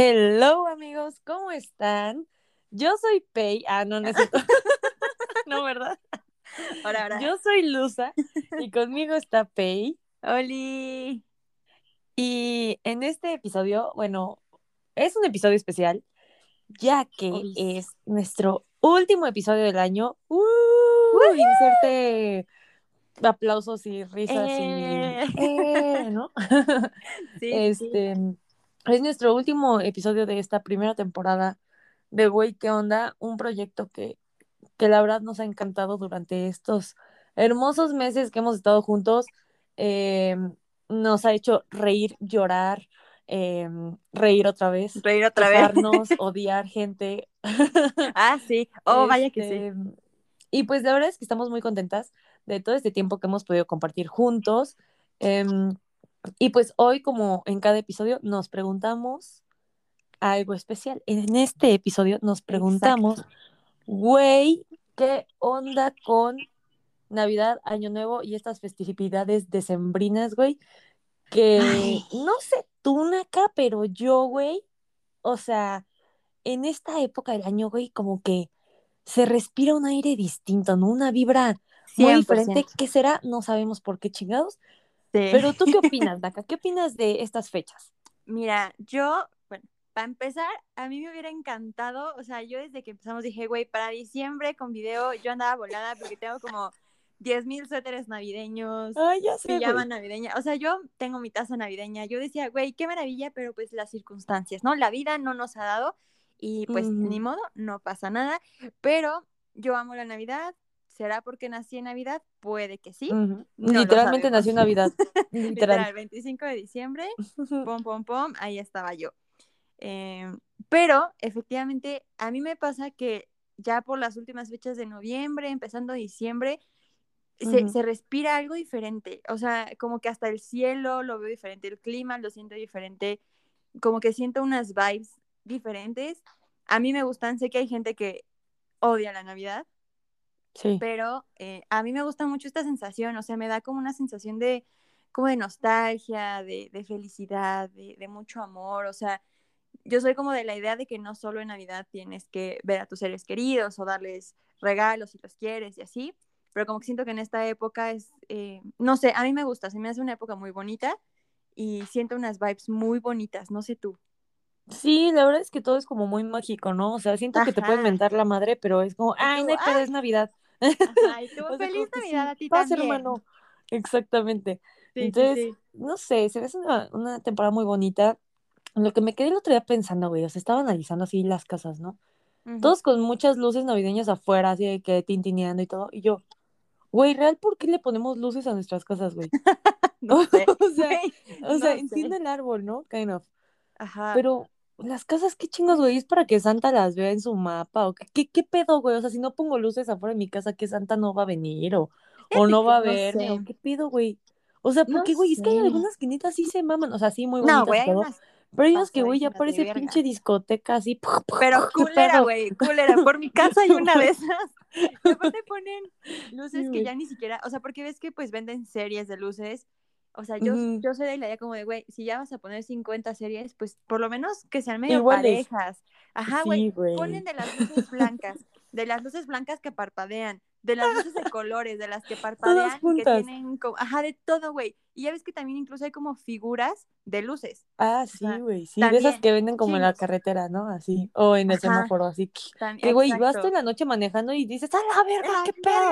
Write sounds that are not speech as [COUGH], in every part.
Hello amigos, ¿cómo están? Yo soy Pei. Ah, no necesito. [LAUGHS] no, ¿verdad? Ahora, ahora. Yo soy Luza y conmigo está Pei. Oli. Y en este episodio, bueno, es un episodio especial, ya que es nuestro último episodio del año. ¡Uh! Inserte aplausos y risas Eh. y. Eh, ¿no? [LAUGHS] Sí, sí. Es nuestro último episodio de esta primera temporada de Güey, ¿qué onda? Un proyecto que, que la verdad nos ha encantado durante estos hermosos meses que hemos estado juntos. Eh, nos ha hecho reír, llorar, eh, reír otra vez, Reír otra vez. [LAUGHS] odiar gente. [LAUGHS] Ah, sí. Oh, vaya que sí. Este, Y pues la verdad es que estamos muy contentas de todo este tiempo que hemos podido compartir juntos. Em, y pues hoy, como en cada episodio, nos preguntamos algo especial. En este episodio nos preguntamos, güey, ¿qué onda con Navidad, Año Nuevo y estas festividades decembrinas, güey? Que Ay. no sé tú, Naka, pero yo, güey, o sea, en esta época del año, güey, como que se respira un aire distinto, ¿no? Una vibra muy 100%. diferente. ¿Qué será? No sabemos por qué chingados. Sí. Pero tú, ¿qué [LAUGHS] opinas, Naka? ¿Qué opinas de estas fechas? Mira, yo, bueno, para empezar, a mí me hubiera encantado, o sea, yo desde que empezamos dije, güey, para diciembre con video yo andaba volada porque tengo como 10 mil suéteres navideños, Ay, ya sé, pijama güey. navideña, o sea, yo tengo mi taza navideña, yo decía, güey, qué maravilla, pero pues las circunstancias, ¿no? La vida no nos ha dado y pues Ujú. ni modo, no pasa nada, pero yo amo la Navidad, ¿será porque nací en Navidad? Puede que sí. No lo Literalmente nació en Navidad. [LAUGHS] Literal, Literal. 25 de diciembre, pom, pom, pom, ahí estaba yo. Eh, pero efectivamente, a mí me pasa que ya por las últimas fechas de noviembre, empezando diciembre, se respira algo diferente. O sea, como que hasta el cielo lo veo diferente, el clima lo siento diferente, como que siento unas vibes diferentes. A mí me gustan, sé que hay gente que odia la Navidad, Sí. pero eh, a mí me gusta mucho esta sensación, o sea, me da como una sensación de, como de nostalgia, de, de felicidad, de, de mucho amor, o sea, yo soy como de la idea de que no solo en Navidad tienes que ver a tus seres queridos o darles regalos si los quieres y así, pero como que siento que en esta época es, eh, no sé, a mí me gusta, se me hace una época muy bonita y siento unas vibes muy bonitas, no sé tú. Sí, la verdad es que todo es como muy mágico, ¿no? O sea, siento que te pueden mentar la madre, pero es como, ay, no "Ay". es Navidad. Ajá, y [LAUGHS] tú, O sea, feliz Navidad sí, a ti también. hermano. Exactamente. Sí, Entonces, sí. no sé, se ve una, una temporada muy bonita. Lo que me quedé el otro día pensando, güey, o sea, estaba analizando así las casas, ¿no? Todos con muchas luces navideñas afuera, así de que tintineando y todo. Y yo, güey, ¿real por qué le ponemos luces a nuestras casas, güey? [LAUGHS] No [LAUGHS] sé. O sea, O entiendo el árbol, ¿no? Kind of. Ajá. Pero las casas, qué chingos, güey, es para que Santa las vea en su mapa o qué, qué, pedo, güey. O sea, si no pongo luces afuera de mi casa, ¿qué Santa no va a venir o, o no que va a no verme sé. o qué pedo, güey. O sea, No porque, güey, es que hay algunas que sí se maman, o sea, sí muy No, bonitas güey, todo. unas Pero hay unas que, güey, ya parece verga. pinche discoteca así. Pero ¿Qué culera, güey, culera. Por mi [LAUGHS] casa hay una de esas. Y aparte [LAUGHS] ponen luces Sí, que ya ni siquiera, o sea, porque ves que pues venden series de luces. O sea, yo, yo soy de la idea como de, güey, si ya vas a poner 50 series, pues por lo menos que sean medio Iguales. parejas. Ajá, güey. Sí. Ponen de las luces blancas, de las luces blancas que parpadean, de las luces de colores, de las que [LAUGHS] parpadean que tienen como, ajá, de todo, güey. Y ya ves que también incluso hay como figuras de luces. Ah, sí, güey. Sí, de esas que venden como en la carretera, ¿no? Así. O en el Ajá. semáforo, así. Que, güey, vas toda la noche manejando y dices, ¡a la verga! ¡Ah, ¿Qué pedo?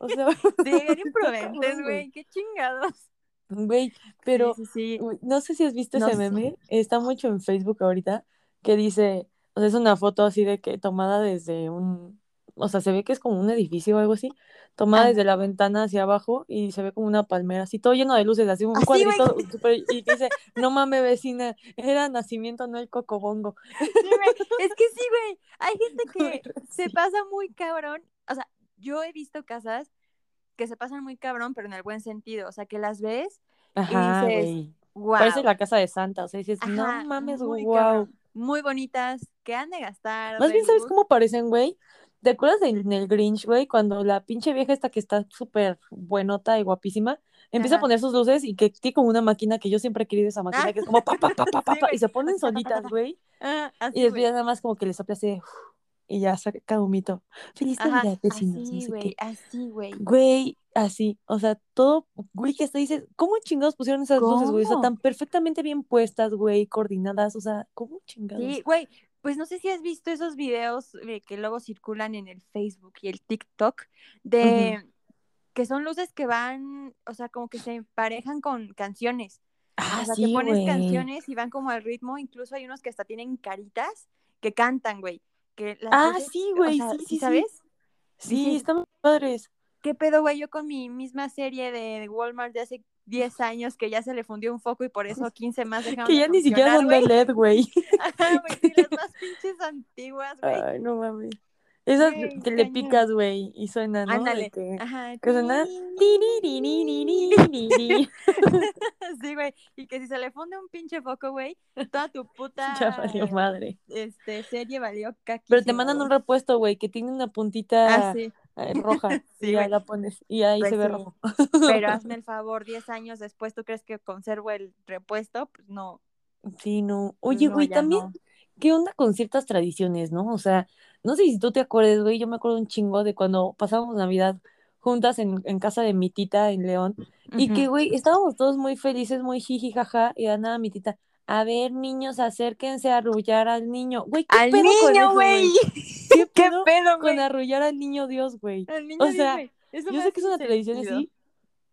O sea, [LAUGHS] Sí, bien [LAUGHS] imprudentes, cabrón, güey. Qué chingados. Güey, pero Sí, sí, sí. güey, no sé si has visto No ese meme, está mucho en Facebook ahorita, que dice, o sea, es una foto así de que tomada desde un, o sea, se ve que es como un edificio o algo así, tomada desde la ventana hacia abajo y se ve como una palmera, así todo lleno de luces, así un Así, cuadrito [LAUGHS] súper- y que dice, no mames vecina, era nacimiento, no el cocobongo. Sí, güey. Es que sí, güey. Hay gente [LAUGHS] que se pasa muy cabrón. O sea, yo he visto casas que se pasan muy cabrón, pero en el buen sentido. O sea, que las ves Ajá, y dices, wow. Parece la casa de Santa, o sea, dices, Ajá, no mames, muy wow. cabrón. Muy bonitas, que han de gastar. Más bien, ¿sabes cómo parecen, güey? ¿Te acuerdas de- en el Grinch, güey? Cuando la pinche vieja esta que está súper buenota y guapísima, empieza a poner sus luces y que tiene como una máquina que yo siempre he querido esa máquina, que es como pa, pa, pa, pa, pa, [LAUGHS] sí, pa, y se ponen solitas, [LAUGHS] güey. Ah, Y después ya nada más como que le sopla así, de, y ya saca humito. Feliz Ajá, Navidad, vecinos, no así, sé güey, qué. así, güey. Güey, así, o sea, todo, güey, que hasta dices, ¿cómo chingados pusieron esas luces, güey? O sea, tan perfectamente bien puestas, güey, coordinadas, o sea, ¿cómo chingados? Sí, güey, pues no sé si has visto esos videos eh, que luego circulan en el Facebook y el TikTok de que son luces que van, o sea, como que se emparejan con canciones. Ah, o sea, sí, que pones canciones y van como al ritmo, incluso hay unos que hasta tienen caritas que cantan, güey. Que las Ah, sí, o güey, sea, sí, sí, sí. ¿sabes? Sí, muy padres. ¿Qué pedo, güey? Yo con mi misma serie de Walmart de hace 10 años que ya se le fundió un foco y por eso 15 más dejaron Que de ya ni siquiera son de. LED, güey. [LAUGHS] Ajá, güey, las [LAUGHS] más pinches antiguas, güey. Ay, no mames. Esas que le picas, güey, y suena, ¿no? Ándale. que, Ajá. que suena. Sí, güey. Y que si se le funde un pinche foco, güey, toda tu puta [LAUGHS] Ya valió madre. este, serie valió caquísima, Pero te mandan un repuesto, güey, que tiene una Ah, puntita sí. eh, roja. [LAUGHS] Sí, y güey. la pones. Y ahí Pues se ve sí. rojo. Pero [LAUGHS] hazme el favor, 10 años después, ¿tú crees que conservo el repuesto? Pues no. Sí, no. Oye, güey, también, no. ¿Qué onda con ciertas tradiciones, no? O sea, no sé si tú te acuerdas, güey, yo me acuerdo un chingo de cuando pasábamos Navidad juntas en, en casa de mi tita en León, y que, güey, estábamos todos muy felices, muy jiji, jaja, y de nada mi tita, a ver, niños, acérquense a arrullar al niño. Güey, ¿qué ¡Al pedo niño, güey! ¿Qué [LAUGHS] ¿Qué pedo pedo, con güey? arrullar al niño Dios, güey? Al niño O sea, güey. Eso Yo sé que es una tradición así,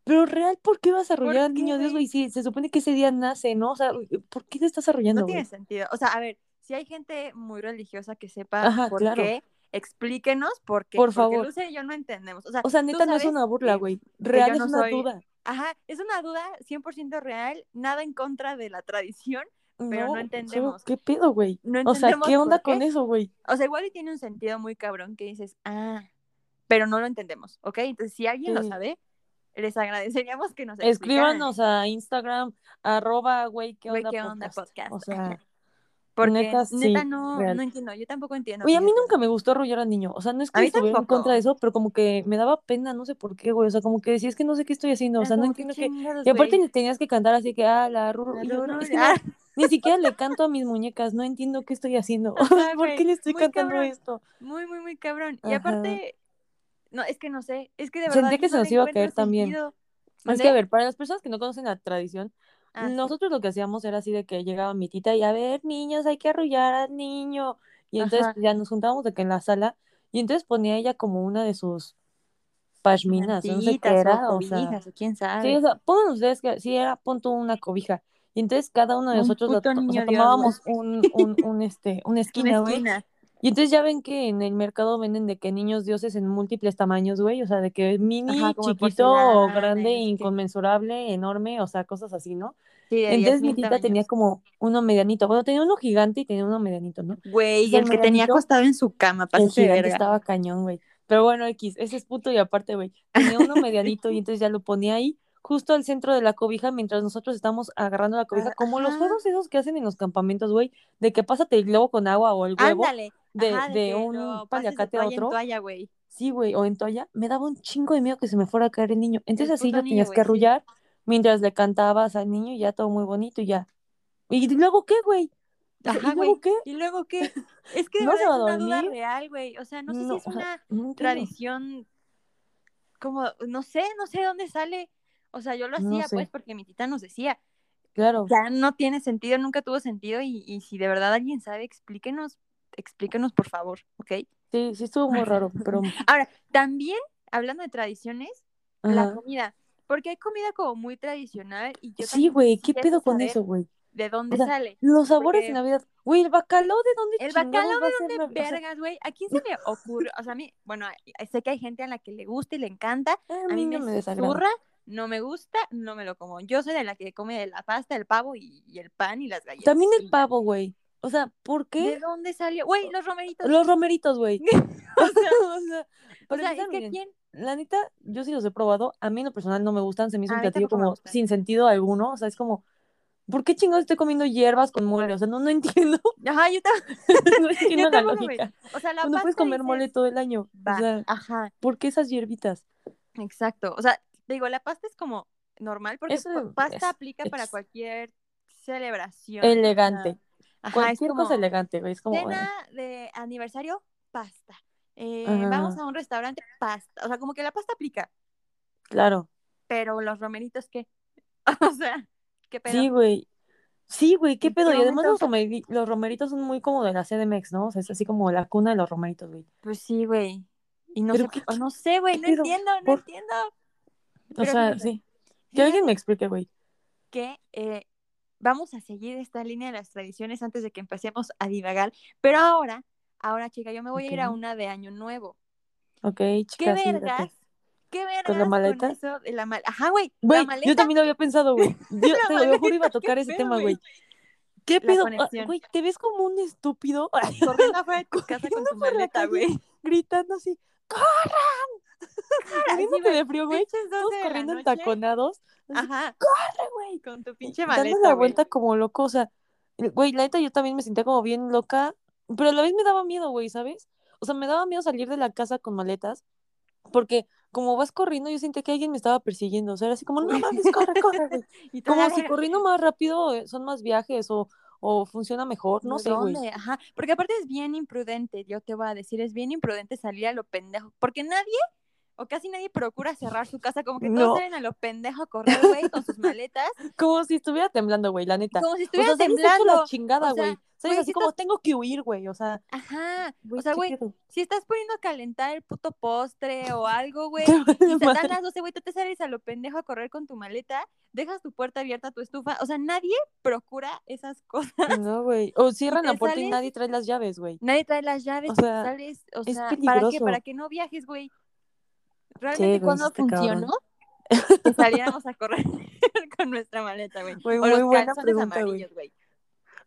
pero real, ¿por qué vas a arrullar ¿Por al niño Dios, güey? güey? Si se supone que ese día nace, ¿no? O sea, ¿por qué te estás arrullando, No güey? tiene sentido. O sea, a ver, si hay gente muy religiosa que sepa Ajá, por claro. qué, explíquenos por qué. Por Porque favor. Luce y yo no entendemos. O sea, O sea, tú neta, no es una burla, güey. Real es no una soy- duda. Ajá, es una duda 100% real, nada en contra de la tradición, pero no entendemos. ¿Qué pedo, güey? No O sea, ¿qué onda qué. con eso, güey? O sea, igual y tiene un sentido muy cabrón que dices, ah, pero no lo entendemos, ¿ok? Entonces, si alguien lo sabe, les agradeceríamos que nos explicaran. Escríbanos a Instagram, arroba, güey, ¿qué Güey, onda, ¿qué onda, podcast? podcast? O sea, Porque neta, neta, sí, no, real. no entiendo, yo tampoco entiendo. Oye, a mí nunca me gustó arrullar al niño. O sea, no es que estuviera en contra de eso, pero como que me daba pena, no sé por qué, güey. O sea, como que decía, es que no sé qué estoy haciendo. O sea, no como, ¿qué entiendo qué. chingados, Y aparte ni tenías que cantar así que, ah, la es que no, ah. ni siquiera le [LAUGHS] canto a mis muñecas, no entiendo qué estoy haciendo. Ajá, [LAUGHS] ¿Por güey, qué le estoy cantando cabrón. esto? Muy, muy, muy cabrón. Y aparte, no, es que no sé, es que de Sentí verdad que yo se no nos iba a caer también. Es que, a ver, para las personas que no conocen la tradición, Ah, sí. nosotros lo que hacíamos era así de que llegaba mi tita y a ver, niños, hay que arrullar al niño. Y entonces Ajá. ya nos juntábamos de que en la sala y entonces ponía ella como una de sus pashminas, o no sé qué Mantillitas o era, o sea, cobijas o quién sí, sabe. o sea, pongan ustedes que sí era, pon tú una cobija. Y entonces cada uno de Un nosotros, lo o sea, tomábamos un, [LAUGHS] un, un, este, una Una esquina, güey. Y entonces ya ven que en el mercado venden de que niños dioses en múltiples tamaños, güey, o sea, de que mini, Ajá, chiquito, porcelana grande, inconmensurable, enorme, o sea, cosas así, ¿no? Sí, de Entonces mi 10.000 tita tenía como uno medianito, bueno, tenía uno gigante y tenía uno medianito, ¿no? Güey, y el el que tenía acostado en su cama, el de gigante verga. estaba cañón, güey. Pero bueno, X, ese es punto y aparte, güey. Tenía uno medianito y entonces ya lo ponía ahí, justo al centro de la cobija, mientras nosotros estamos agarrando la cobija, Ah, como los juegos esos que hacen en los campamentos, güey, de que pásate el globo con agua o el huevo Ándale. De, Ajá, de de un paliacate a toalla en otro. toalla, güey. Sí, güey, o en toalla, me daba un chingo de miedo que se me fuera a caer el niño. Entonces El así lo niño, tenías que güey, sí. arrullar mientras le cantabas al niño y ya todo muy bonito y ya. ¿Y luego qué, güey? Ajá, ¿y luego qué? ¿Y luego qué? [LAUGHS] Es que de ¿No verdad es una duda real, güey. O sea, no sé No, si es una no tradición como, no sé, no sé de dónde sale. O sea, yo lo hacía, pues, sé, porque mi tita nos decía, claro. ya no tiene sentido, nunca tuvo sentido, y, y si de verdad alguien sabe, explíquenos, explíquenos, por favor, ¿ok? Sí, sí estuvo muy raro, [LAUGHS] pero Ahora, también, hablando de tradiciones, la comida, porque hay comida como muy tradicional y yo Sí, güey, ¿qué pedo con eso, güey? de O dónde sea, sale. los sabores de Navidad. Güey, el bacalao, ¿de dónde el bacalao de dónde Navidad? O sea, vergas, güey. ¿A quién se le ocurre? O sea, a mí, bueno, sé que hay gente a la que le gusta y le encanta. [LAUGHS] a A mí mí no me me desagrada. no me gusta, no me lo como. Yo soy de la que come de la pasta, el pavo y, y el pan y las galletas. También el pavo, güey. O sea, ¿por ¿De qué? dónde salió? Güey, los romeritos. Los romeritos, güey. [LAUGHS] [LAUGHS] o sea, O sea, o sea, es que quién. la neta, yo sí los he probado. A mí en lo personal no me gustan. Se me hizo A un platillo como sin sentido alguno. O sea, es como, ¿por qué chingados estoy comiendo hierbas con mole? O sea, no, no [LAUGHS] entiendo. Ajá, yo también. no entiendo la lógica. O sea, la Cuando puedes comer mole todo el año. va, O sea, ajá, ¿por qué esas hierbitas? exacto. O sea, te digo, la pasta es como normal porque Eso pa- pasta es aplica para cualquier celebración. Elegante. Ajá, es Cualquier como cosa elegante, güey. Es como. cena de aniversario, pasta. Eh, vamos a un restaurante, pasta. O sea, como que la pasta aplica, claro. pero los romeritos, ¿qué? [LAUGHS] O sea, ¿qué pedo? Sí, güey. Sí, güey, qué ¿En pedo. qué Y además los, romeri- los romeritos son muy como de la CDMX, ¿no? O sea, es así como la cuna de los romeritos, güey. Pues sí, güey. Y no sé, qué- no sé, güey, no entiendo, no Por- entiendo. O sea, sí. Que alguien me explique, güey. que eh, vamos a seguir esta línea de las tradiciones antes de que empecemos a divagar. Pero ahora, ahora, chica, yo me voy a ir a una de año nuevo. Ok, ¿Qué chicas, sí, vergas? ¿Qué vergas ¿Con la maleta? eso de la maleta? Ajá, güey, yo también lo había pensado, güey. [LAUGHS] Yo te lo juro iba a tocar qué ese pedo, tema, güey. ¿Qué pedo? Ah. Güey, ¿te ves como un estúpido? [LAUGHS] Corriendo afuera de tu [LAUGHS] casa con Corriendo tu maleta, güey. Gritando así, ¡corran! Güey, de frío, güey. Pinches 12 Todos corriendo entaconados. Ajá, ¡corre, [LAUGHS] con tu pinche dando maleta, la güey. vuelta como loco, o sea, güey, la neta yo también me sentía como bien loca, pero a la vez me daba miedo, güey, ¿sabes? O sea, me daba miedo salir de la casa con maletas, porque como vas corriendo, yo sentía que alguien me estaba persiguiendo, o sea, era así como, no mames, corre, corre, güey. [LAUGHS] Y Como si [LAUGHS] corriendo más rápido eh, son más viajes o, o funciona mejor, no sé, güey. Ajá, porque aparte es bien imprudente, yo te voy a decir, es bien imprudente salir a lo pendejo, porque nadie o casi nadie procura cerrar su casa, como que todos salen a lo pendejo a correr, güey, con sus maletas, [LAUGHS] Como si estuviera temblando, güey, la neta. como si O sea, estuviera temblando. la chingada, o sea, güey. ¿Sabes? güey, Así si como estás- tengo que huir, güey, o sea, Ajá, o sea, ¿qué güey, si estás poniendo a calentar el puto postre o algo, [LAUGHS] güey, Te y se dan las 12, güey, tú te sales a lo pendejo a correr con tu maleta, dejas tu puerta abierta, tu estufa, o sea, nadie procura esas cosas. No, güey. O [LAUGHS] cierran te la puerta y nadie trae las llaves, güey. Nadie trae las llaves, O te sea, sales, o es sea, ¿para qué? Para que no viajes, güey. Realmente cuando sí está cabrón. funcionó [LAUGHS] que saliéramos a correr [LAUGHS] con nuestra maleta, güey. Güey, O muy los buena calzones pregunta, amarillos, güey.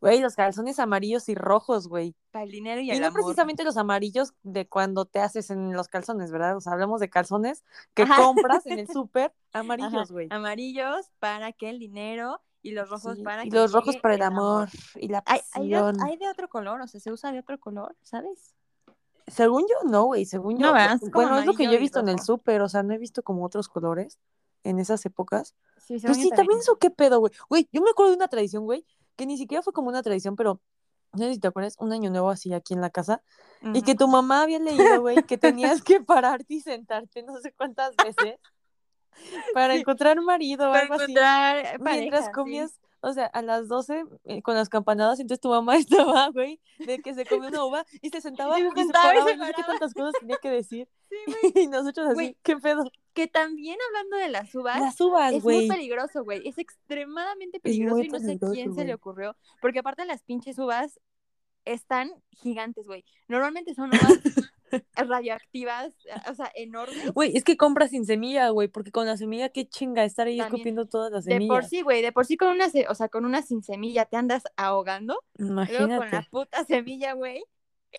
Güey, los calzones amarillos y rojos, güey. Para el dinero y, Y el no amor. precisamente los amarillos de cuando te haces en los calzones, ¿verdad? O sea, hablamos de calzones que Ajá. compras en el [LAUGHS] súper amarillos, güey. Amarillos para que el dinero y los rojos Sí, para Y que los rojos para el amor y la Hay, hay, de, pasión. hay de otro color, o sea, se usa de otro color, ¿sabes? Según yo, no, güey. Según yo. No, bueno, es lo que yo he visto en el súper. O sea, no he visto como otros colores en esas épocas. Sí, Pues sí, también eso, qué pedo, güey. Güey, yo me acuerdo de una tradición, güey, que ni siquiera fue como una tradición, pero no sé si te acuerdas, un año nuevo así aquí en la casa, y que tu mamá había leído, güey, que tenías que pararte y sentarte no sé cuántas veces [LAUGHS] para Sí. encontrar marido o Para algo así. encontrar eh, Mientras pareja, sí. O sea, a las 12 eh, con las campanadas, entonces tu mamá estaba, güey, de que se comió una uva y se sentaba Y y se se, sentaba y paraba se y no sé qué paraba. tantas cosas tenía que decir. [LAUGHS] Sí, [LAUGHS] güey. Y nosotros así, Güey, ¿qué pedo? Que también hablando de las uvas, Las uvas, es muy peligroso, güey. Es extremadamente Es peligroso muy y no sé quién se le ocurrió. Porque aparte las pinches uvas están gigantes, güey. Normalmente son uvas [LAUGHS] [LAUGHS] radioactivas, o sea, enormes. Güey, es que compras sin semilla, güey, porque con la semilla qué chinga estar ahí También, escupiendo todas las De por semillas. sí, güey, de por sí con una, o sea, con una sin semilla te andas ahogando. Luego con la Imagínate. puta semilla, güey,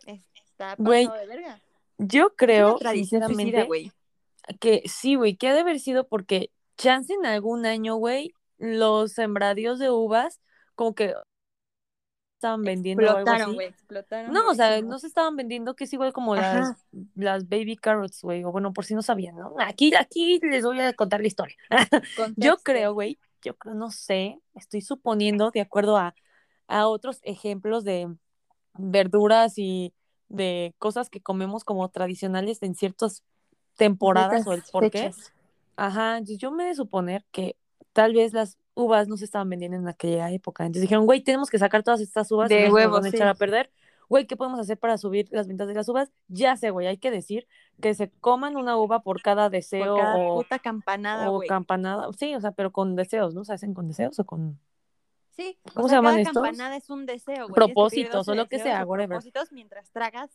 es- está pasado de verga. Yo creo, sinceramente, güey. que sí, güey, que ha de haber sido porque chance en algún año, güey, los sembradíos de uvas como que estaban vendiendo o algo Explotaron, así. explotaron. No, o sea, no se estaban vendiendo, que es igual como las, Ajá. las baby carrots, güey, o bueno, por si no sabían, ¿no? Aquí, aquí les voy a contar la historia. [LAUGHS] Yo creo, güey, yo creo, no sé, estoy suponiendo de acuerdo a, a otros ejemplos de verduras y de cosas que comemos como tradicionales en ciertas temporadas o el Ciertas por qué. fechas. Ajá, yo me de suponer que tal vez las uvas no se estaban vendiendo en aquella época. Entonces dijeron, güey, tenemos que sacar todas estas uvas, De si no se nos huevo, van a echar sí. a perder. Güey, ¿qué podemos hacer para subir las ventas de las uvas? Ya sé, güey, hay que decir que se coman una uva por cada deseo Por cada o, puta campanada, o güey. campanada. Sí, o sea, pero con deseos, ¿no? ¿Se hacen con deseos o con Sí, ¿Cómo o se sea, llaman cada estos? campanada es un deseo, güey. Propósitos 12 o lo que sea, whatever? propósitos mientras tragas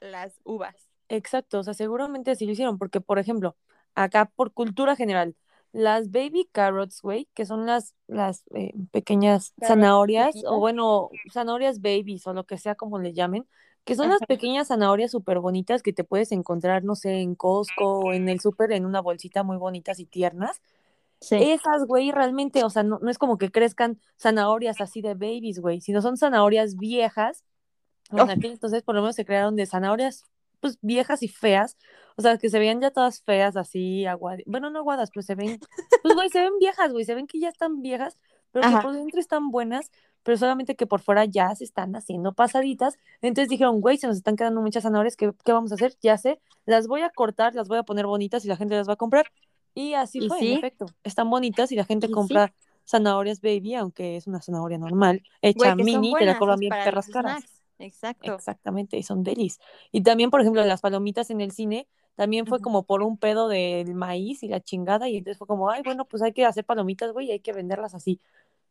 las uvas. Exacto, o sea, seguramente así lo hicieron, porque, por ejemplo, acá por cultura general, las baby carrots, güey, que son las, las eh, pequeñas Carrots zanahorias, o bueno, zanahorias babies, o lo que sea como le llamen, que son las pequeñas zanahorias súper bonitas que te puedes encontrar, no sé, en Costco o en el súper en una bolsita muy bonitas y tiernas. Sí. Esas, güey, realmente, o sea, no, no es como que crezcan zanahorias así de babies, güey, sino son zanahorias viejas. O Oh. entonces por lo menos se crearon de zanahorias, pues, viejas y feas. O sea, que se veían ya todas feas, así, aguadas. Bueno, no aguadas, pero se ven, pues, güey, se ven viejas, güey, se ven que ya están viejas, pero que por dentro están buenas, pero solamente que por fuera ya se están haciendo pasaditas. Entonces dijeron, güey, se nos están quedando muchas zanahorias, ¿qué, qué vamos a hacer? Ya sé, las voy a cortar, las voy a poner bonitas y la gente las va a comprar. Y así ¿Y fue, sí? en efecto. Están bonitas y la gente compra zanahorias baby, aunque es una zanahoria normal, hecha Güey, mini, te la cobran bien perras caras. Exacto. Exactamente, y son delis. Y también, por ejemplo, las palomitas en el cine, también fue como por un pedo del maíz y la chingada, y entonces fue como, ay, bueno, pues hay que hacer palomitas, güey, y hay que venderlas así.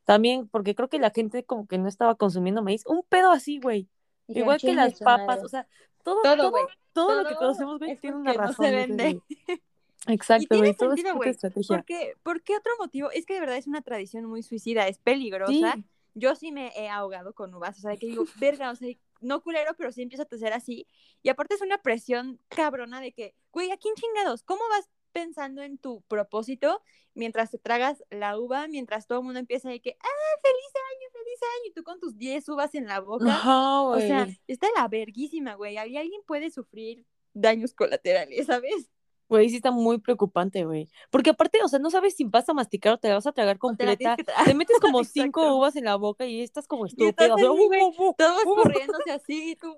También, porque creo que la gente como que no estaba consumiendo maíz, un pedo así, güey. Igual que "Chingue las papas, madre". o sea, todo, Todo, todo, lo que conocemos, güey, es tiene una porque no se razón. ser, vende. [LAUGHS] Exacto, güey, todo es sentido, puta güey. estrategia. ¿Por qué, ¿Por qué otro motivo? Es que de verdad es una tradición muy suicida, es peligrosa. Sí, Yo sí me he ahogado con uvas, o sea, que digo, [LAUGHS] verga, o sea, no culero, pero sí empiezo a toser así. Y aparte es una presión cabrona de que, güey, ¿a quién chingados? ¿Cómo vas pensando en tu propósito mientras te tragas la uva, mientras todo el mundo empieza de que, ah, feliz año, feliz año, y tú con tus 10 uvas en la boca? ajá, O sea, está la verguísima, güey. Ahí alguien puede sufrir daños colaterales, ¿sabes? Güey, sí está muy preocupante, güey. Porque aparte, o sea, no sabes si vas a masticar o te la vas a tragar te completa. que tra- Te metes [LAUGHS] como cinco uvas en la boca y estás como Y estás estúpida. o sea, [LAUGHS] [LAUGHS] así, y tú,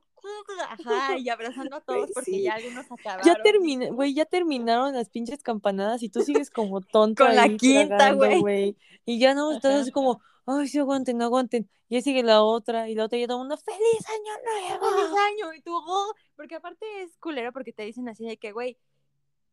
ajá, y abrazando a todos porque sí. ya algunos acabaron. Ya terminé, güey, ya terminaron las pinches campanadas y tú sigues como tonto Con la quinta, güey. Y ya no, estás así como, ay, sí, aguanten, aguanten. Y ahí sigue la otra y la otra y todo el mundo, ¡Feliz año nuevo! ¡Feliz año! Y tú, oh, porque aparte es culero porque te dicen así de que, güey,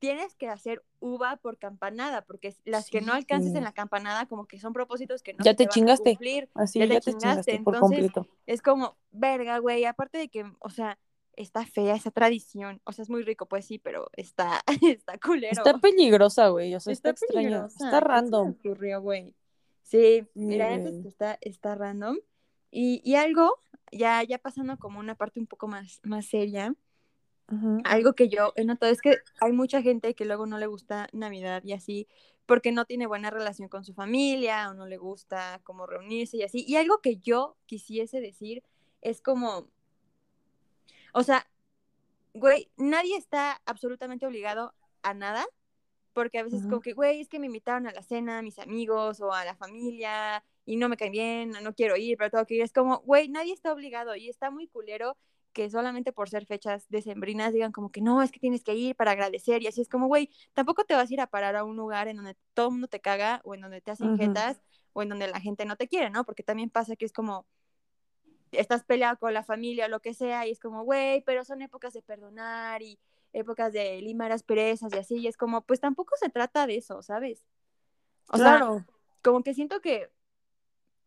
tienes que hacer uva por campanada, porque las que no Sí, alcances güey. en la campanada, como que son propósitos que no Ya se te van a chingaste. cumplir. Así, ya ya te te chingaste. chingaste por Entonces, completo. es como, verga, güey, aparte de que, o sea, está fea esa tradición, o sea, es muy rico, pues sí, pero está, [LAUGHS] está culero. Está peligrosa, güey, o sea, está, Está peligrosa. Está ¿quién se le random. ocurrió, güey? Sí, Sí, mira, neta es güey. que está, está random. Y, y algo, ya, ya pasando como una parte un poco más, más seria, Algo que yo he notado es que hay mucha gente que luego no le gusta Navidad y así, porque no tiene buena relación con su familia o no le gusta como reunirse y así. Y algo que yo quisiese decir es como, o sea, güey, nadie está absolutamente obligado a nada, porque a veces Ujú. como que, güey, es que me invitaron a la cena, mis amigos o a la familia y no me cae bien, no quiero ir, pero tengo que ir. Es como, güey, nadie está obligado y está muy culero que solamente por ser fechas decembrinas digan como que no, es que tienes que ir para agradecer y así es como, güey, tampoco te vas a ir a parar a un lugar en donde todo el mundo te caga o en donde te hacen jetas o en donde la gente no te quiere, ¿no? Porque también pasa que es como, estás peleado con la familia o lo que sea y es como, güey, pero son épocas de perdonar y épocas de limar asperezas y así, y es como, pues tampoco se trata de eso, ¿sabes? O sea, claro, como que siento que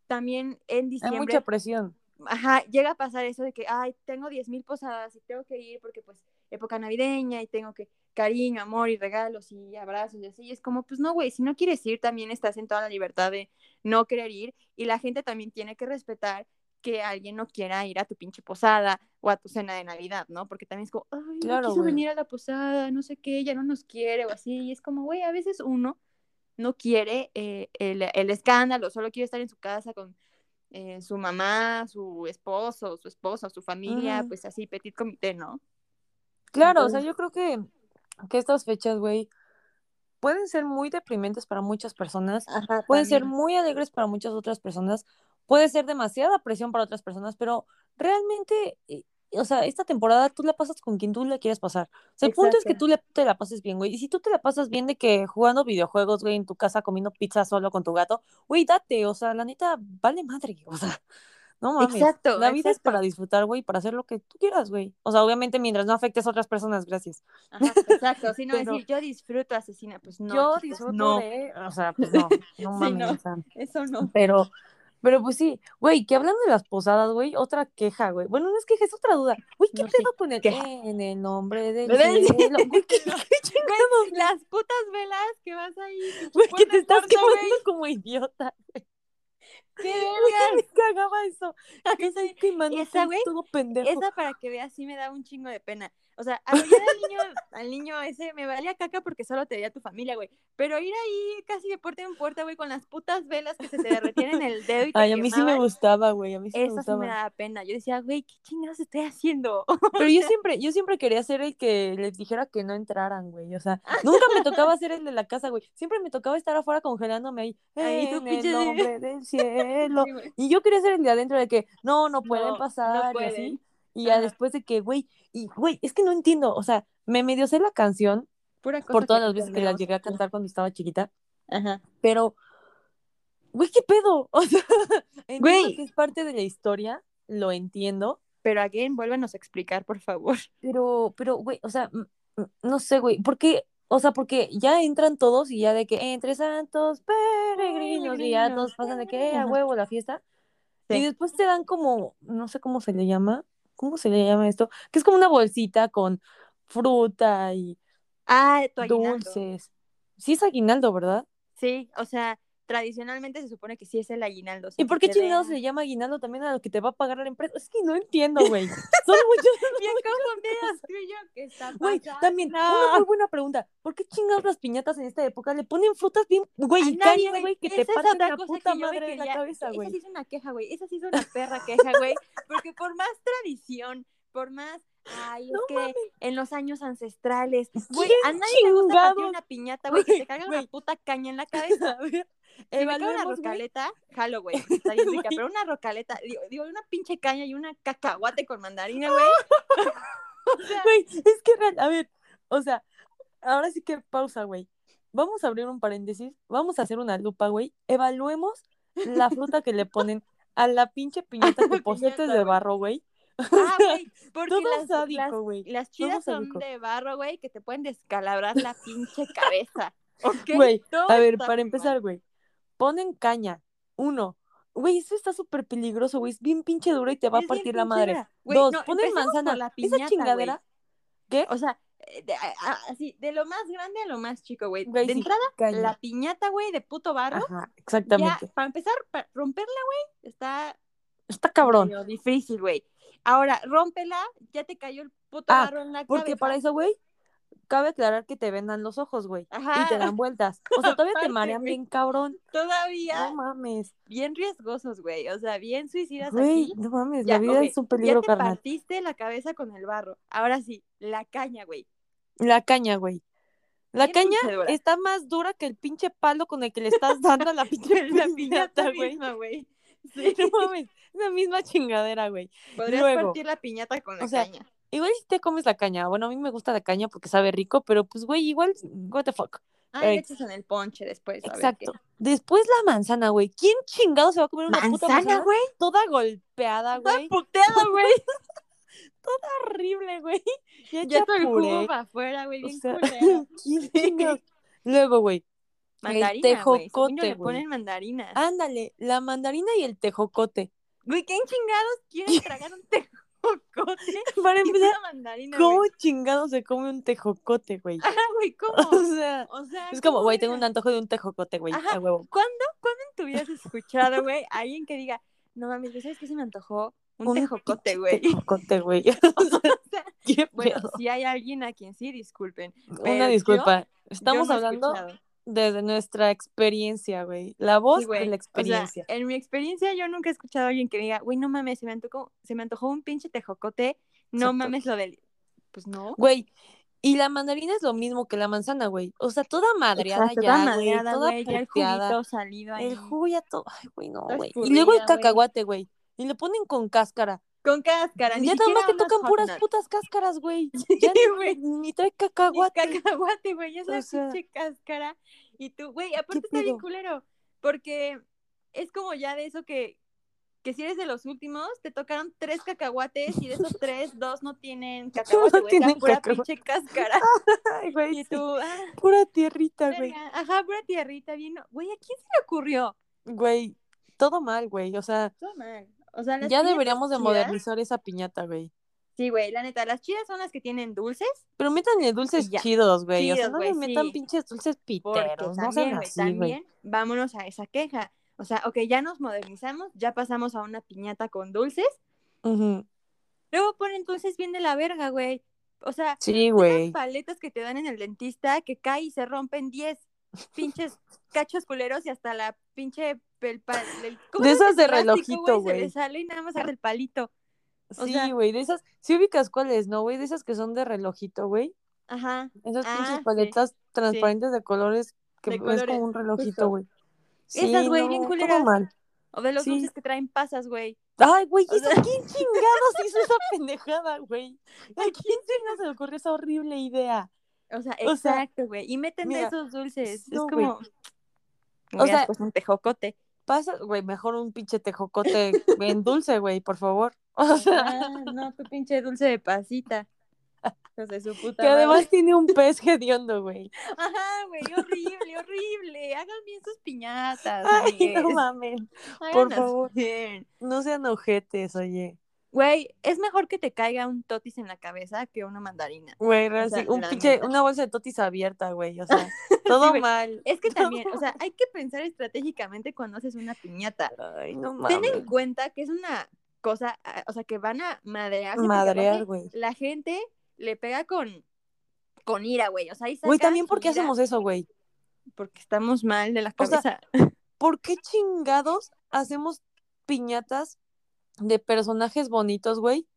también en hay diciembre, mucha presión. Ajá, llega a pasar eso de que, ay, tengo 10 mil posadas y tengo que ir porque pues época navideña y tengo que cariño, amor y regalos y abrazos y así, y es como, pues no, güey, si no quieres ir, también estás en toda la libertad de no querer ir y la gente también tiene que respetar que alguien no quiera ir a tu pinche posada o a tu cena de Navidad, ¿no? Porque también es como, ay, no quiso venir a la posada, no sé qué, ya no nos quiere o así, y es como, güey, a veces uno no quiere eh, el, el escándalo, solo quiere estar en su casa con eh, su mamá, su esposo, su esposa, su familia, pues así, petit comité, ¿no? Claro, o sea, yo creo que, que estas fechas, güey, pueden ser muy deprimentes para muchas personas, Ajá, pueden ser muy alegres para muchas otras personas, puede ser demasiada presión para otras personas, pero realmente, eh, o sea, esta temporada tú la pasas con quien tú la quieras pasar. O sea, el punto es que Exacto. tú le- te la pases bien, güey. Y si tú te la pasas bien de que jugando videojuegos, güey, en tu casa comiendo pizza solo con tu gato, güey, date, o sea, la neta, vale madre, [LAUGHS] o sea, no mames. Exacto, La vida es exacto. para disfrutar, güey, para hacer lo que tú quieras, güey. O sea, obviamente mientras no afectes a otras personas, gracias. Ajá, exacto. [LAUGHS] Si no Pero- decir, yo disfruto asesina, pues no. Yo disfruto no. de, o sea, pues no, no [LAUGHS] Sí, mames, no. o sea, Eso no. pero, pero pues sí, güey, que hablando de las posadas, güey, otra queja, güey. Bueno, no es queja, es otra duda. Güey, ¿qué No pedo con el queja. en el nombre Del [LAUGHS] cielo? Güey, ¿qué, las putas velas que vas ahí. Güey, que te estás quemando como idiota. ¡Qué [LAUGHS] vergas! cagaba eso. Que es ahí quemando esa, güey, todo pendejo. Esa para que veas sí me da un chingo de pena. O sea, al [LAUGHS] niño, al niño ese me valía caca porque solo te veía tu familia, güey. Pero ir ahí casi de puerta en puerta, güey, con las putas velas que se te derretían en el dedo y te Ay, a mí sí me gustaba, güey. A mí sí me Eso sí gustaba. me daba pena. Yo decía, güey, ¿qué chingados estoy haciendo? [LAUGHS] Pero yo siempre, yo siempre quería ser el que les dijera que no entraran, güey. O sea, nunca me tocaba ser el de la casa, güey. Siempre me tocaba estar afuera congelándome ahí. Ahí tú, en pinche- nombre del cielo. Y yo quería ser el de adentro de que no, no pueden No, pasar no y así. Y ya después de que, güey, y güey, es que no entiendo. O sea, me medio sé la canción Pura cosa por todas las veces que la llegué a cantar cuando estaba chiquita. Ajá. Pero, güey, ¿qué pedo? [LAUGHS] O sea, entiendo Güey. que es parte de la historia, lo entiendo. Pero again, vuélvanos a explicar, por favor. Pero, pero, güey, o sea, no sé, güey, ¿por qué? O sea, porque ya entran todos y ya de que entre santos peregrinos y ya todos pasan de que eh, a huevo la fiesta. Y después te dan como, no sé cómo se le llama, ¿cómo se le llama esto? Que es como una bolsita con fruta y Ah, dulces. Sí es aguinaldo, ¿verdad? Sí, o sea, tradicionalmente se supone que sí es el aguinaldo. o sea, ¿Y por que qué chingados se le llama aguinaldo también a lo que te va a pagar la empresa? Es que no entiendo, güey. Son [LAUGHS] muchos. Bien y yo, ¿qué está Güey, también, una muy buena pregunta. ¿Por qué chingados las piñatas en esta época le ponen frutas bien, güey, y cañas, güey, que te Esa otra la puta que madre de la cabeza, Esa güey? sí es una queja, güey. Esa sí es una perra queja, güey. Porque por más tradición, por más. Ay, es que en los años ancestrales, güey, ¿Quién a nadie le gusta partir una piñata, güey, que te caiga una puta caña en la [LAUGHS] cabeza. Si me cae una rocaleta, jalo, güey, [LAUGHS] está bien rica, pero una rocaleta, digo, digo, una pinche caña y una cacahuate con mandarina, güey. [LAUGHS] [LAUGHS] O sea, Güey, es que, real- a ver, o sea, ahora sí que pausa, güey. Vamos a abrir un paréntesis, vamos a hacer una lupa, güey. Evaluemos la fruta que le ponen a la pinche piñata que por cierto es Piñata, de barro, güey. ah, güey, porque Todo las, las, sádico, güey. las chidas Todo son sádico. de barro, güey, que te pueden descalabrar la pinche cabeza. Güey, Todo A ver, para empezar, güey. Ponen caña. Uno. Güey, eso está súper peligroso, güey. Es bien pinche duro y te va a Es partir la madre. Dos, no, ponen manzana. la Esa chingadera. ¿Qué? O sea, eh, de- así, de lo más grande a lo más chico, güey. De sí, entrada, caña. la piñata, güey, de puto barro. Ajá, Ya, exactamente. para empezar, para romperla, güey, está Está cabrón. difícil, güey. Ahora, rómpela, ya te cayó el puto Ah, barro en la Porque cabeza. para eso, güey, cabe aclarar que te vendan los ojos, güey. Ajá. Y te dan vueltas. O sea, todavía te [LAUGHS] marean bien cabrón. Todavía No mames. bien riesgosos, güey. O sea, bien suicidas Güey, aquí. no mames. Ya, la vida es un peligro, ya te carnal. partiste la cabeza con el barro. Ahora sí, la caña, güey. La caña, güey. La Bien caña está más dura que el pinche palo con el que le estás dando a la [LAUGHS] pinche la piñata, [LAUGHS] güey. misma, güey. Sí, no mames. Es la misma chingadera, güey. Podrías Luego, partir la piñata con la o sea, caña. Igual si te comes la caña. Bueno, a mí me gusta la caña porque sabe rico, pero pues, güey, igual, what the fuck. Ah, ex- echas en el ponche después. a ver Exacto. Después la manzana, güey. ¿Quién chingado se va a comer una puta Manzana, manzana güey. toda golpeada, Toda güey? puteada, [LAUGHS] güey. [LAUGHS] horrible, güey. [LAUGHS] Ya hecha todo el jugo para afuera, güey. O Bien sea. ¿quién chingados? Luego, güey. Mandarina, güey. tejocote, yo le güey. ponen mandarinas. Ándale, la mandarina y el tejocote. Güey, ¿quién chingados quiere tragar un tejocote? Para empezar, mandarina, ¿cómo chingado se come un tejocote, güey? Ajá, güey, ¿cómo? [LAUGHS] O sea, O sea, es como, ¿cómo güey, tengo un antojo de un tejocote, güey, a huevo. ¿Cuándo, ¿Cuándo en tu vida has [LAUGHS] escuchado, güey, alguien que diga, no mames, ¿sabes qué se me antojó? Un, tejocote, pinche güey. Tejocote, güey. [LAUGHS] O sea, bueno, si hay alguien a quien sí, disculpen. Una disculpa. yo Estamos no hablando. Desde nuestra experiencia, güey. La voz Sí, de la O sea, experiencia. en mi experiencia, yo nunca he escuchado a alguien que diga, güey, no mames, se me antojó, se me antojó un pinche tejocote. No Exacto. mames lo del. Pues no. Güey, y la mandarina es lo mismo que la manzana, güey. O sea, toda madreada Exacto, ya, toda güey. madreada, Toda güey, ya el juguito salido ahí. El jugo ya todo. Ay, güey, no, güey. Y luego el cacahuate, güey. Y le ponen con cáscara. Con cáscara, ni ya nada más te tocan puras nuts. putas cáscaras, güey. [LAUGHS] Sí, Ya ni, ni trae Ni cacahuate. cacahuate, güey, es O la sea, pinche cáscara. Y tú, güey, aparte está bien culero. Porque es como ya de eso que, que si eres de los últimos, te tocaron tres cacahuates y de esos [LAUGHS] tres, dos no tienen [LAUGHS] cacahuate, güey, tienen es pura cacahuate. pinche cáscara. Ay, güey. Y sí. tú, ah, Pura tierrita, güey. ajá, pura tierrita, bien. Güey, ¿a quién se le ocurrió? Güey, todo mal, güey. O sea, Todo mal. O sea, las ya deberíamos de modernizar esa piñata, güey. Sí, güey, la neta, las chidas son las que tienen dulces. Pero métanle dulces ya. chidos, güey. o sea, no güey, le metan sí. pinches dulces Porque piteros. No también, sean así, güey. vámonos a esa queja. O sea, ok, ya nos modernizamos, ya pasamos a una piñata con dulces. Luego ponen dulces bien de la verga, güey. O sea, Sí, güey. paletas que te dan en el dentista que cae y se rompen 10 pinches cachos culeros y hasta la pinche el pa- el- ¿cómo De se esas de plástico, relojito, Se güey. le sale y nada más hace el palito. O Sí, güey, de esas, sí ubicas cuáles, ¿no, güey? De esas que son de relojito, güey. Ajá. Esas Ah, pinches sí. paletas transparentes de colores que De es como un relojito, güey. Esas, güey, bien no, culeras. todo mal. O de los dulces que traen pasas, güey. Ay, güey, O ¿eso sea- quién chingados hizo esa [LAUGHS] pendejada, güey? ¿A quién se le ocurrió esa horrible idea? O sea, O exacto, güey. Y meten de esos dulces. no, es como. O sea- pues un tejocote. Pasa, güey, mejor un pinche tejocote en dulce, güey, por favor. [LAUGHS] O sea, Ah, no, tu pinche dulce de pasita. Su puta que además tiene un pez hediondo, güey. Ajá, güey, horrible, horrible. Hagan bien sus piñatas. Ay, no mamen. por favor. bien. No sean ojetes, oye. Güey, es mejor que te caiga un totis en la cabeza que una mandarina. Güey, O sea, sí, un neta. una bolsa de totis abierta, güey. O [LAUGHS] sea, todo mal. Es que también, o sea, [LAUGHS] hay que pensar estratégicamente cuando haces una piñata. Ay, no Ten en mames. cuenta que es una cosa, ah, o sea, que van a Madrear, aparte güey. La gente le pega con, con ira, güey. O sea, ahí Güey, también, ¿por qué ira hacemos eso, güey? Porque estamos mal de la O sea, cabeza. ¿Por qué chingados hacemos piñatas de personajes bonitos, güey?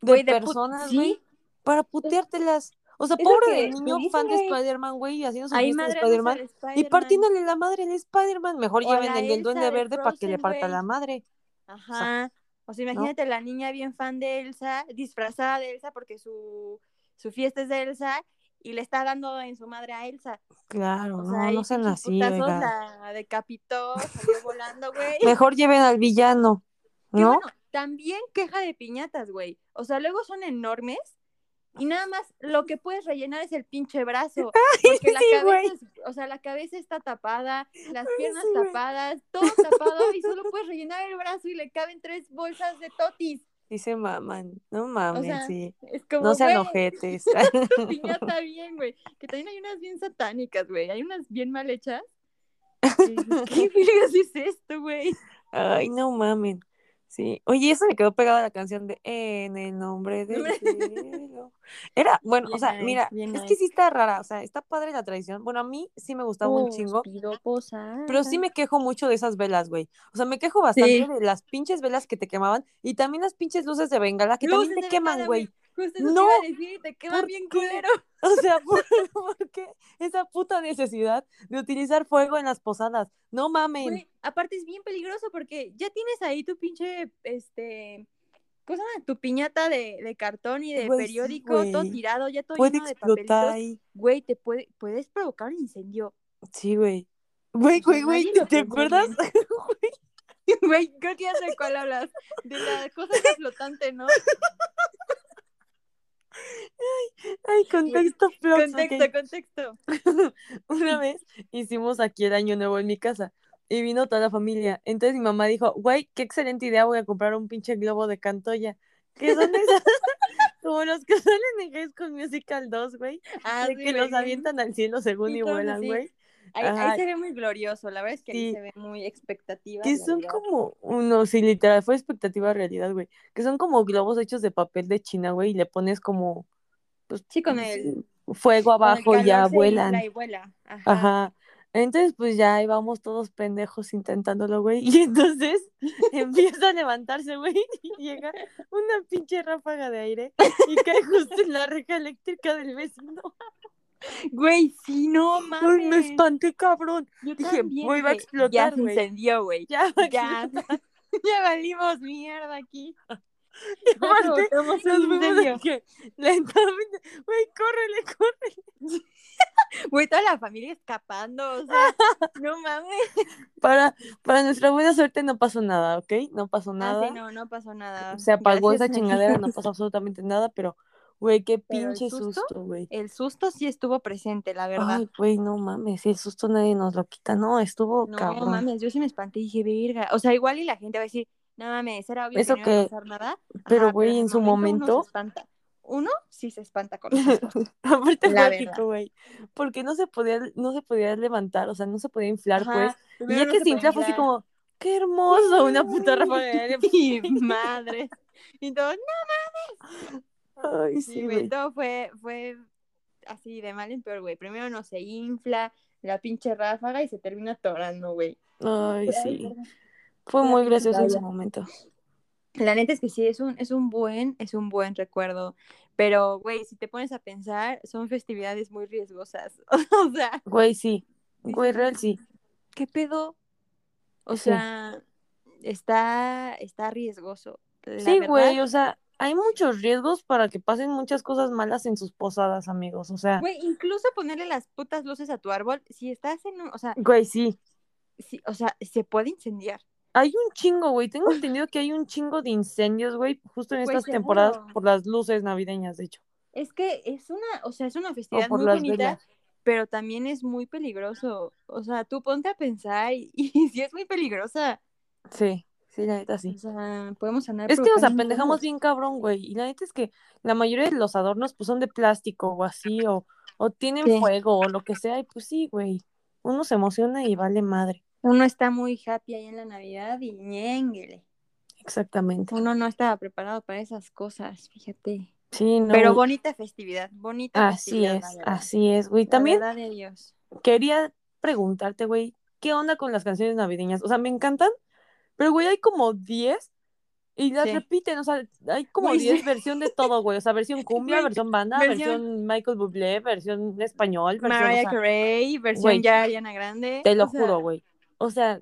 De de personas, sí. güey, para puteártelas. O sea, pobre del niño fan de. Spider-Man, güey, haciendo su fiesta de Spider-Man. Y partiéndole la madre al Spider-Man. Mejor lleven el del Duende de Verde para que le parta la madre. Ajá. O sea, imagínate la niña bien fan de Elsa, disfrazada de Elsa porque su, su fiesta es de Elsa y le está dando en su madre a Elsa. Claro, O no, sea, no sean así, la decapitó, salió volando, güey. [LAUGHS] Mejor lleven al villano, ¿no? bueno, también queja de piñatas, güey. O sea, luego son enormes y nada más lo que puedes rellenar es el pinche brazo. [LAUGHS] Porque la sí, cabeza, es- o sea, la cabeza está tapada, las Ay, piernas sí, tapadas, todo tapado y solo [LAUGHS] puedes rellenar el brazo y le caben tres bolsas de totis. Sí se maman, no mames, sea, sí. Es como, No sean ojetes. [LAUGHS] piñata bien, güey. Que también hay unas bien satánicas, güey. Hay unas bien mal hechas. ¿Qué vergas es esto, güey? Ay, no mamen. Sí. Oye, eso me quedó pegada la canción de En el nombre del [LAUGHS] cielo. Era, bueno, o sea, nice, mira, es que sí está rara, o sea, está padre la tradición. Bueno, a mí sí me gustaba un chingo, pero sí me quejo mucho de esas velas, güey. O sea, me quejo bastante Sí. de las pinches velas que te quemaban y también las pinches luces de bengala que Luces también te bengala, güey. Justo eso te No, iba a decir, te ¿por bien qué? culero. [LAUGHS] O sea, ¿por, [LAUGHS] por qué esa puta necesidad de utilizar fuego en las posadas? No mamen. Güey, aparte es bien peligroso porque ya tienes ahí tu pinche, este, ¿cómo se llama? Tu piñata de, de cartón y de periódico, todo tirado, ya todo Puede lleno de explotar papelitos. Güey, te puede, puedes provocar un incendio. Sí, güey. Güey, güey, güey, ¿te, te acuerdas? [LAUGHS] Güey, creo que ya sé cuál hablas. De la cosa flotante, ¿no? Ay, contexto [LAUGHS] Flox, ok. Contexto, contexto. [LAUGHS] Una vez hicimos aquí el año nuevo en mi casa y vino toda la familia. Entonces mi mamá dijo, güey, qué excelente idea, voy a comprar un pinche globo de Cantoya. Que son [LAUGHS] esas, como los que salen en High School Musical 2, güey. Ah, de sí, que güey, los avientan al cielo según y vuelan, así. güey. Ahí, ahí se ve muy glorioso, la verdad es que ahí se ve muy expectativa. Que son realidad. como unos, sí, literal, fue expectativa realidad, güey. Que son como globos hechos de papel de China, güey, y le pones como, pues, Sí, con pues, el, fuego el abajo y ya vuelan. y vuela. Ajá. Ajá. Entonces, pues ya ahí vamos todos pendejos intentándolo, güey. [LAUGHS] Y entonces [LAUGHS] empieza a levantarse, güey, [LAUGHS] y llega una pinche ráfaga de aire y cae justo en la reja eléctrica del vecino. Güey, sí, no Ay, me mames. espanté, cabrón. Yo Dije, también, güey, va a explotar, Ya se güey. incendió, güey. Ya, Ya. [LAUGHS] [LAUGHS] ya valimos mierda aquí. Y aparte, nos que lentamente, güey, córrele, córrele. [LAUGHS] Güey, toda la familia escapando, o sea, no mames. Para, para nuestra buena suerte no pasó nada, ¿ok? No pasó Ah, nada. sí, no, no pasó nada. Se apagó esa Gracias chingadera, no pasó absolutamente nada, pero, güey, qué Pero pinche susto, güey. El susto sí estuvo presente, la verdad. Ay, güey, no mames, el susto nadie nos lo quita, no, estuvo no cabrón. mames, yo sí me espanté y dije, verga. O sea, igual y la gente va a decir, no mames, era obvio Eso que no iba a pasar nada. pero, güey, en su momento-. Uno sí se espanta con cosas. [LAUGHS] Aparte lógico, güey, porque no se podía, no se podía levantar, o sea, no se podía inflar, Ajá, pues. Y ya no que se se infla fue así como, qué hermoso, una puta ráfaga de. Y madre. Y todo, [LAUGHS] Ay, sí, sí, güey, güey. todo fue, fue así de mal en peor, güey. Primero no se infla la pinche ráfaga y se termina atorando, güey. Ay, sí. Fue muy gracioso en su momento. La neta es que sí, es un, es un buen, es un buen recuerdo. Pero, güey, si te pones a pensar, son festividades muy riesgosas. [LAUGHS] o sea, Güey, sí. Güey, real, sí. ¿qué pedo? O Sí. sea, está, está riesgoso. La Sí, güey, o sea, hay muchos riesgos para que pasen muchas cosas malas en sus posadas, amigos. O sea, Güey, incluso ponerle las putas luces a tu árbol, si estás en un, o sea, güey, sí. si- o sea, se puede incendiar. Hay un chingo, güey. Tengo entendido que hay un chingo de incendios, güey, justo en Güey, estas temporadas por las luces navideñas, de hecho. Es que es una, o sea, es una festividad muy bonita, velas. pero también es muy peligroso. O sea, tú ponte a pensar y, [LAUGHS] y sí es muy peligrosa. Sí, sí, la neta O sí. sea, podemos andar Es que nos apendejamos bien cabrón, güey. Y la neta es que la mayoría de los adornos pues son de plástico o así, o, o tienen fuego o lo que sea. Y pues sí, güey. Uno se emociona y vale madre. Uno está muy happy ahí en la Navidad y ñénguele. Exactamente. Uno no estaba preparado para esas cosas, fíjate. Sí, no. Pero bonita festividad, bonita Así festividad, es, así es, güey. La También verdad de Dios. quería preguntarte, güey, ¿qué onda con las canciones navideñas? O sea, me encantan, pero, güey, hay como 10 y las Sí. repiten, o sea, hay como Güey, 10 sí. versión de todo, güey. O sea, versión cumbia, Güey, versión banda, versión- versión Michael Bublé, versión español, versión, o Mariah sea, Carey, versión güey, ya Ariana Grande. te lo o sea, juro, güey. O sea,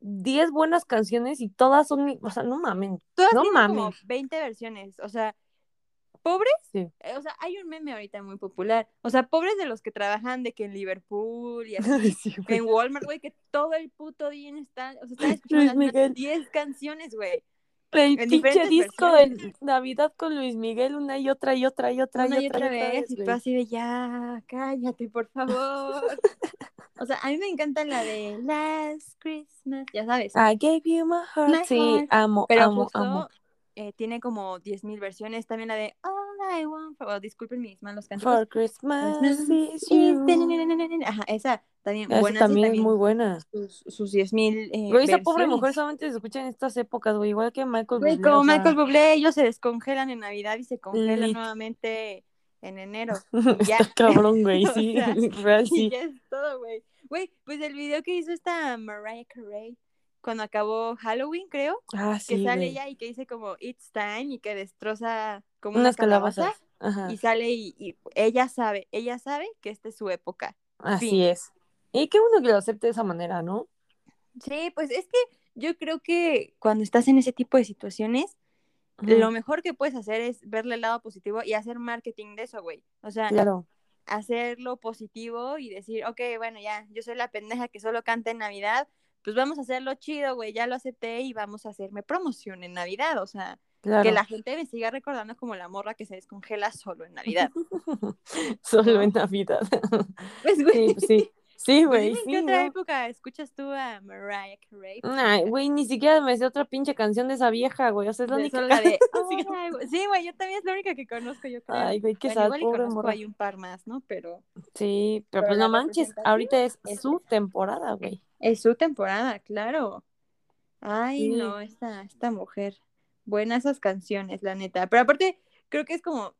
10 buenas canciones y todas son, o sea, no mamen, Todas no tienen como mamen. 20 versiones. O sea, pobres. Sí. eh, O sea, hay un meme ahorita muy popular. O sea, pobres de los que trabajan de que en Liverpool y así. Sí. En Walmart, güey, que todo el puto día están, o sea, están escuchando Luis las mismas Miguel. 10 canciones, güey. El en pinche disco de Navidad con Luis Miguel una y otra y otra y otra Una y otra, y otra vez, y tú así de ya, cállate, por favor. [LAUGHS] o sea, a mí me encanta la de Last Christmas, ya sabes. I gave you my heart. My sí, heart. amo, Pero amo, justo amo. eh, tiene como 10.000 versiones. También la de All I Want for... oh, disculpen mis malos cánticos. For Christmas the- Ajá, esa también Esa buena. también es muy buena. Sus, sus 10.000 eh, Güey, esa pobre mujer solamente se escucha en estas épocas, güey, igual que Michael Güey, Bublé, como o sea, Michael Bublé, ellos se descongelan en Navidad y se congelan Lit. nuevamente en enero. [LAUGHS] Ya. Está [LAUGHS] cabrón, güey, O sí, sea, [LAUGHS] real, sí. ya es todo, güey. Güey, pues el video que hizo esta Mariah Carey cuando acabó Halloween, creo, Ah, que sale güey. ella y que dice como It's time y que destroza como Unas una calabaza calabazas. Ajá, y sale y, y ella sabe, ella sabe que esta es su época. así fin. es. Y qué bueno que lo acepte de esa manera, ¿no? Sí, pues es que yo creo que cuando estás en ese tipo de situaciones, lo mejor que puedes hacer es verle el lado positivo y hacer marketing de eso, güey. O sea, Claro, hacerlo positivo y decir, ok, bueno, ya, yo soy la pendeja que solo canta en Navidad, pues vamos a hacerlo chido, güey, ya lo acepté y vamos a hacerme promoción en Navidad, o sea, claro. que la gente me siga recordando como la morra que se descongela solo en Navidad. [LAUGHS] Solo en Navidad. [LAUGHS] Pues, güey, Sí, pues sí. Sí, pues güey, en sí, qué otra ¿no? época escuchas tú a Mariah Carey. Ay, güey, ni siquiera me sé otra pinche canción de esa vieja, güey. O sea, es la De- única la de. [LAUGHS] "Oh, ay, güey". sí, güey, yo también es la única que conozco, yo creo. Ay, güey, qué sad, pobre conozco morra. hay un par más, ¿no? Pero Sí, pero Pero pues no manches, ahorita es es su temporada, güey. Es su temporada, claro. Ay, Sí. no, esta, esta mujer. Buenas esas canciones, la neta. Pero aparte, creo que es como.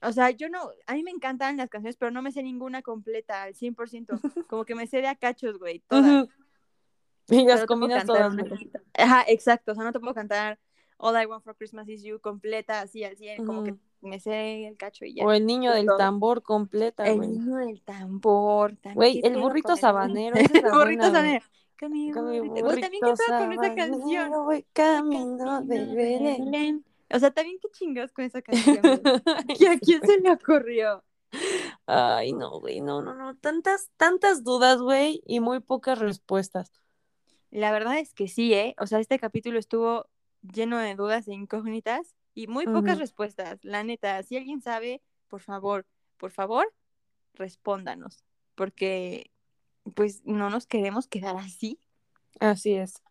O sea, yo no. A mí me encantan las canciones, pero no me sé ninguna completa al 100%. [LAUGHS] Como que me sé de a cachos, güey, todas. Y las puedo combinas todas. Ajá, exacto. O sea, no te puedo cantar All I Want for Christmas is You completa, así al 100. Como que. Me sé el cacho y ya. O el niño del tambor completa, El güey. niño del tambor. también, Güey, ¿qué el pedo burrito con sabanero, esa es la [LAUGHS] El burrito buena, güey. sabanero. Con mi burrito. Güey, también qué burrito pedo con esa canción. voy camino de Belén. Belén. O sea, también qué chingados con esa canción. güey. [LAUGHS] ¿Y a quién se le ocurrió? Ay, no, güey, no, no, no. Tantas, tantas dudas, güey, y muy pocas respuestas. La verdad es que sí, ¿eh? O sea, este capítulo estuvo lleno de dudas e incógnitas y muy pocas respuestas. La neta, si alguien sabe, por favor, por favor, respóndanos. Porque, pues, no nos queremos quedar así. Así es.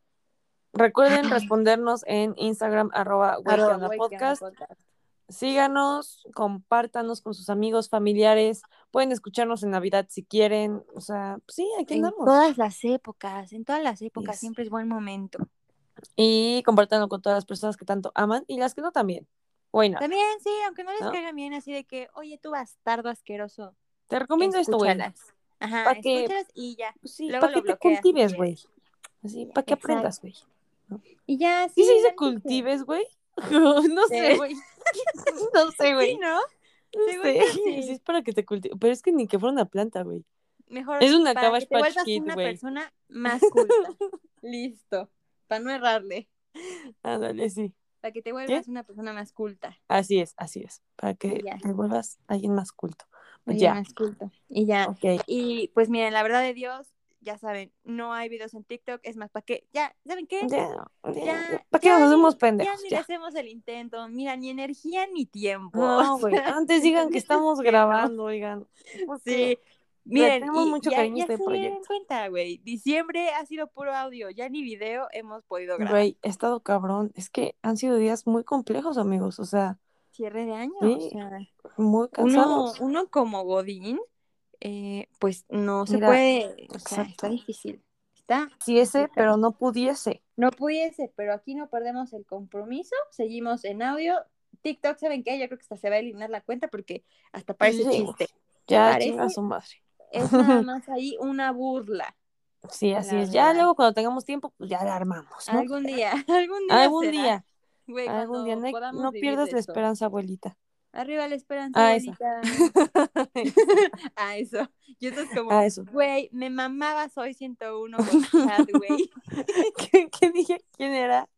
Recuerden respondernos en Instagram, arroba Arroba podcast. Podcast. síganos, compártanos con sus amigos, familiares, pueden escucharnos en Navidad si quieren, o sea, pues sí, aquí En andamos. todas las épocas, en todas las épocas Yes. siempre es buen momento. Y compártanlo con todas las personas que tanto aman y las que no también. Bueno, También, sí, aunque no les ¿No? caigan bien, así de que, oye, tú bastardo asqueroso, te recomiendo esto, güey. escúchalas. Ajá, Pa' que- y ya. Pues sí, para que te si cultives, güey. Así, para que exacto. aprendas, güey. Y ya, ¿Sí se neta es que- cultives, güey? [LAUGHS] no sé, güey. [LAUGHS] no sé, güey. Sí, ¿no? No sé. sí. [LAUGHS] Sí, es para que te cultives. Pero es que ni que fuera una planta, güey. Mejor Es una para que te vuelvas una persona más culta. Listo. Para no errarle. Ándale, sí. Para que te vuelvas una persona más culta. Así es, así es. Para que Ya. te vuelvas alguien más culto. Pues ya. más culto. Y ya. Ok. Y pues miren, la verdad de Dios, ya saben, no hay videos en TikTok. Es más, ¿para qué? Ya, ¿saben qué? Ya, ya, Ya, ¿Para qué ya nos hacemos Ya pendejos? ni le Ya. hacemos el intento. Mira, ni energía ni tiempo. No, [LAUGHS] güey. Antes digan que [LAUGHS] estamos grabando, oigan. Porque Sí. Miren, tenemos y mucho ya, cariño a ya este se proyecto. cuenta, güey. Diciembre ha sido puro audio, ya ni video hemos podido grabar. Güey, he estado cabrón. Es que han sido días muy complejos, amigos. O sea, Cierre de año, Sí, o sea, muy cansados. uno como Godín, eh, pues no se Mira, puede, o sea, exacto. está difícil. Está, Quisiese, complicado. pero no pudiese. no pudiese, pero aquí no perdemos el compromiso, seguimos en audio. TikTok, ¿saben qué? Yo creo que hasta se va a eliminar la cuenta porque hasta parece Sí, chiste. Ya Parece- chinga su madre. Es [LAUGHS] nada más ahí una burla. Sí, así La es. Ya luego cuando tengamos tiempo, pues ya la armamos, ¿no? Algún día, [LAUGHS] algún día Algún será. día, Güey, algún día. No, no pierdas la esperanza, abuelita. Arriba la esperanza, Ah, esa. abuelita. [LAUGHS] ah, eso. Y esto es como, Ah, eso. güey, me mamaba Soy 101 con Chad, güey. ¿Qué, qué dije? ¿Quién era?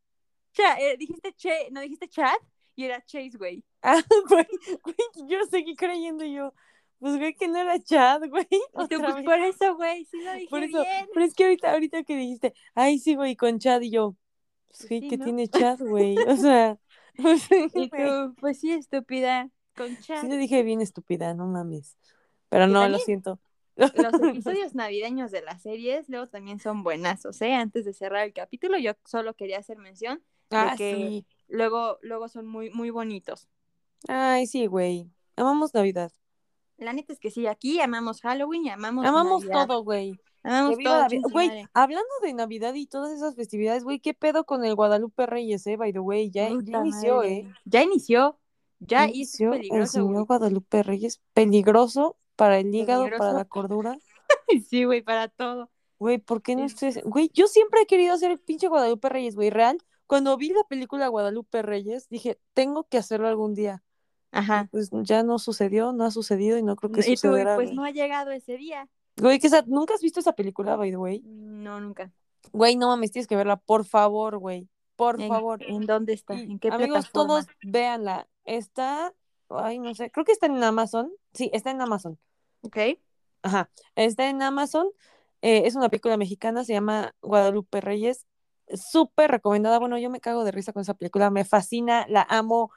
Cha- eh, dijiste Che, no dijiste Chad y era Chase, güey. Ah, güey, güey, yo seguí creyendo yo. Pues, güey, que no era Chad, güey. [LAUGHS] Tú, pues vez. por eso, güey, sí lo dije Por eso, bien. pero es que ahorita, ahorita que dijiste, ay, sí, güey, con Chad y yo, pues, güey, sí, que ¿no? tiene Chad, güey. O sea, [LAUGHS] pues, [LAUGHS] Y güey, tú, pues sí, estúpida, con Chad. sí le dije bien estúpida, no mames. Pero no, lo siento. Los episodios navideños de las series luego también son buenazos, ¿eh? Antes de cerrar el capítulo, yo solo quería hacer mención Ah, que- sí. luego, luego son muy, muy bonitos. Ay, sí, güey. Amamos Navidad. La neta es que sí, aquí amamos Halloween y amamos Amamos Navidad. todo, güey. Amamos todo, Güey, hablando de Navidad y todas esas festividades, güey, ¿qué pedo con el Guadalupe Reyes, eh? By the way, ya, ya inició, madre. eh. Ya inició. Ya, es inició el peligroso, señor güey. Guadalupe Reyes. Peligroso para el hígado, para la cordura. [LAUGHS] Sí, güey, para todo. Güey, ¿por qué no Es- ustedes? Güey, yo siempre he querido hacer el pinche Guadalupe Reyes, güey, real. Cuando vi la película Guadalupe Reyes, dije, tengo que hacerlo algún día. Ajá. pues ya no sucedió, no ha sucedido y no creo que Y tú, pues güey. no ha llegado ese día. Güey, que esa- ¿nunca has visto esa película, by the way? No, nunca. Güey, no mames, tienes que verla, por favor, güey. Por ¿En, favor. ¿En dónde está? ¿En qué amigos, plataforma? todos véanla. Está, ay, no sé, creo que está en Amazon. Sí, está en Amazon. Ok. Ajá, está en Amazon. Eh, es una película mexicana, se llama Guadalupe Reyes. Súper recomendada. Bueno, yo me cago de risa con esa película, me fascina, la amo.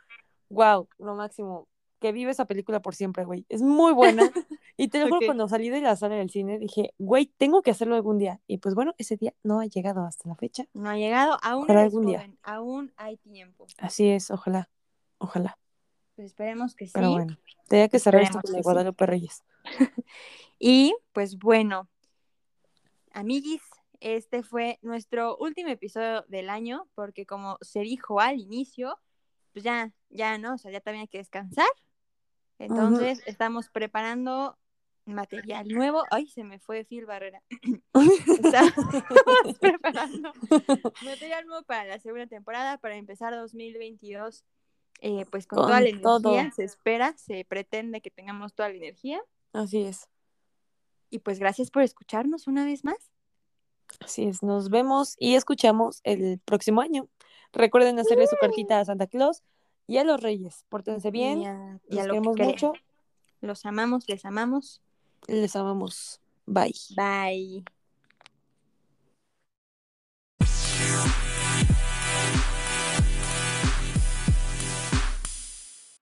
Wow, lo máximo. Que vive esa película por siempre, güey. Es muy buena. [LAUGHS] Y te lo juro, cuando salí de la sala del cine, dije, güey, tengo que hacerlo algún día. Y pues bueno, ese día no ha llegado hasta la fecha. No ha llegado. Aún eres algún día. joven. Aún hay tiempo. Así es, ojalá, ojalá. Pues esperemos que sí. Pero bueno, tenía que cerrar esto con sí. Guadalupe Reyes. [LAUGHS] Y pues bueno, amiguis, este fue nuestro último episodio del año, porque como se dijo al inicio, pues ya, ya, ¿no? O sea, ya también hay que descansar. Entonces, estamos preparando material nuevo. Ay, se me fue Phil Barrera. [LAUGHS] Estamos [LAUGHS] preparando material nuevo para la segunda temporada, para empezar 2022, eh, pues con, Con toda la energía. todo. Se espera, se pretende que tengamos toda la energía. Así es, Y pues gracias por escucharnos una vez más. así es. Nos vemos y escuchamos el próximo año. Recuerden hacerle su cartita a Santa Claus y a los Reyes. Pórtense bien, Y a, y los a queremos mucho, Los amamos, les amamos. les amamos. Bye. Bye.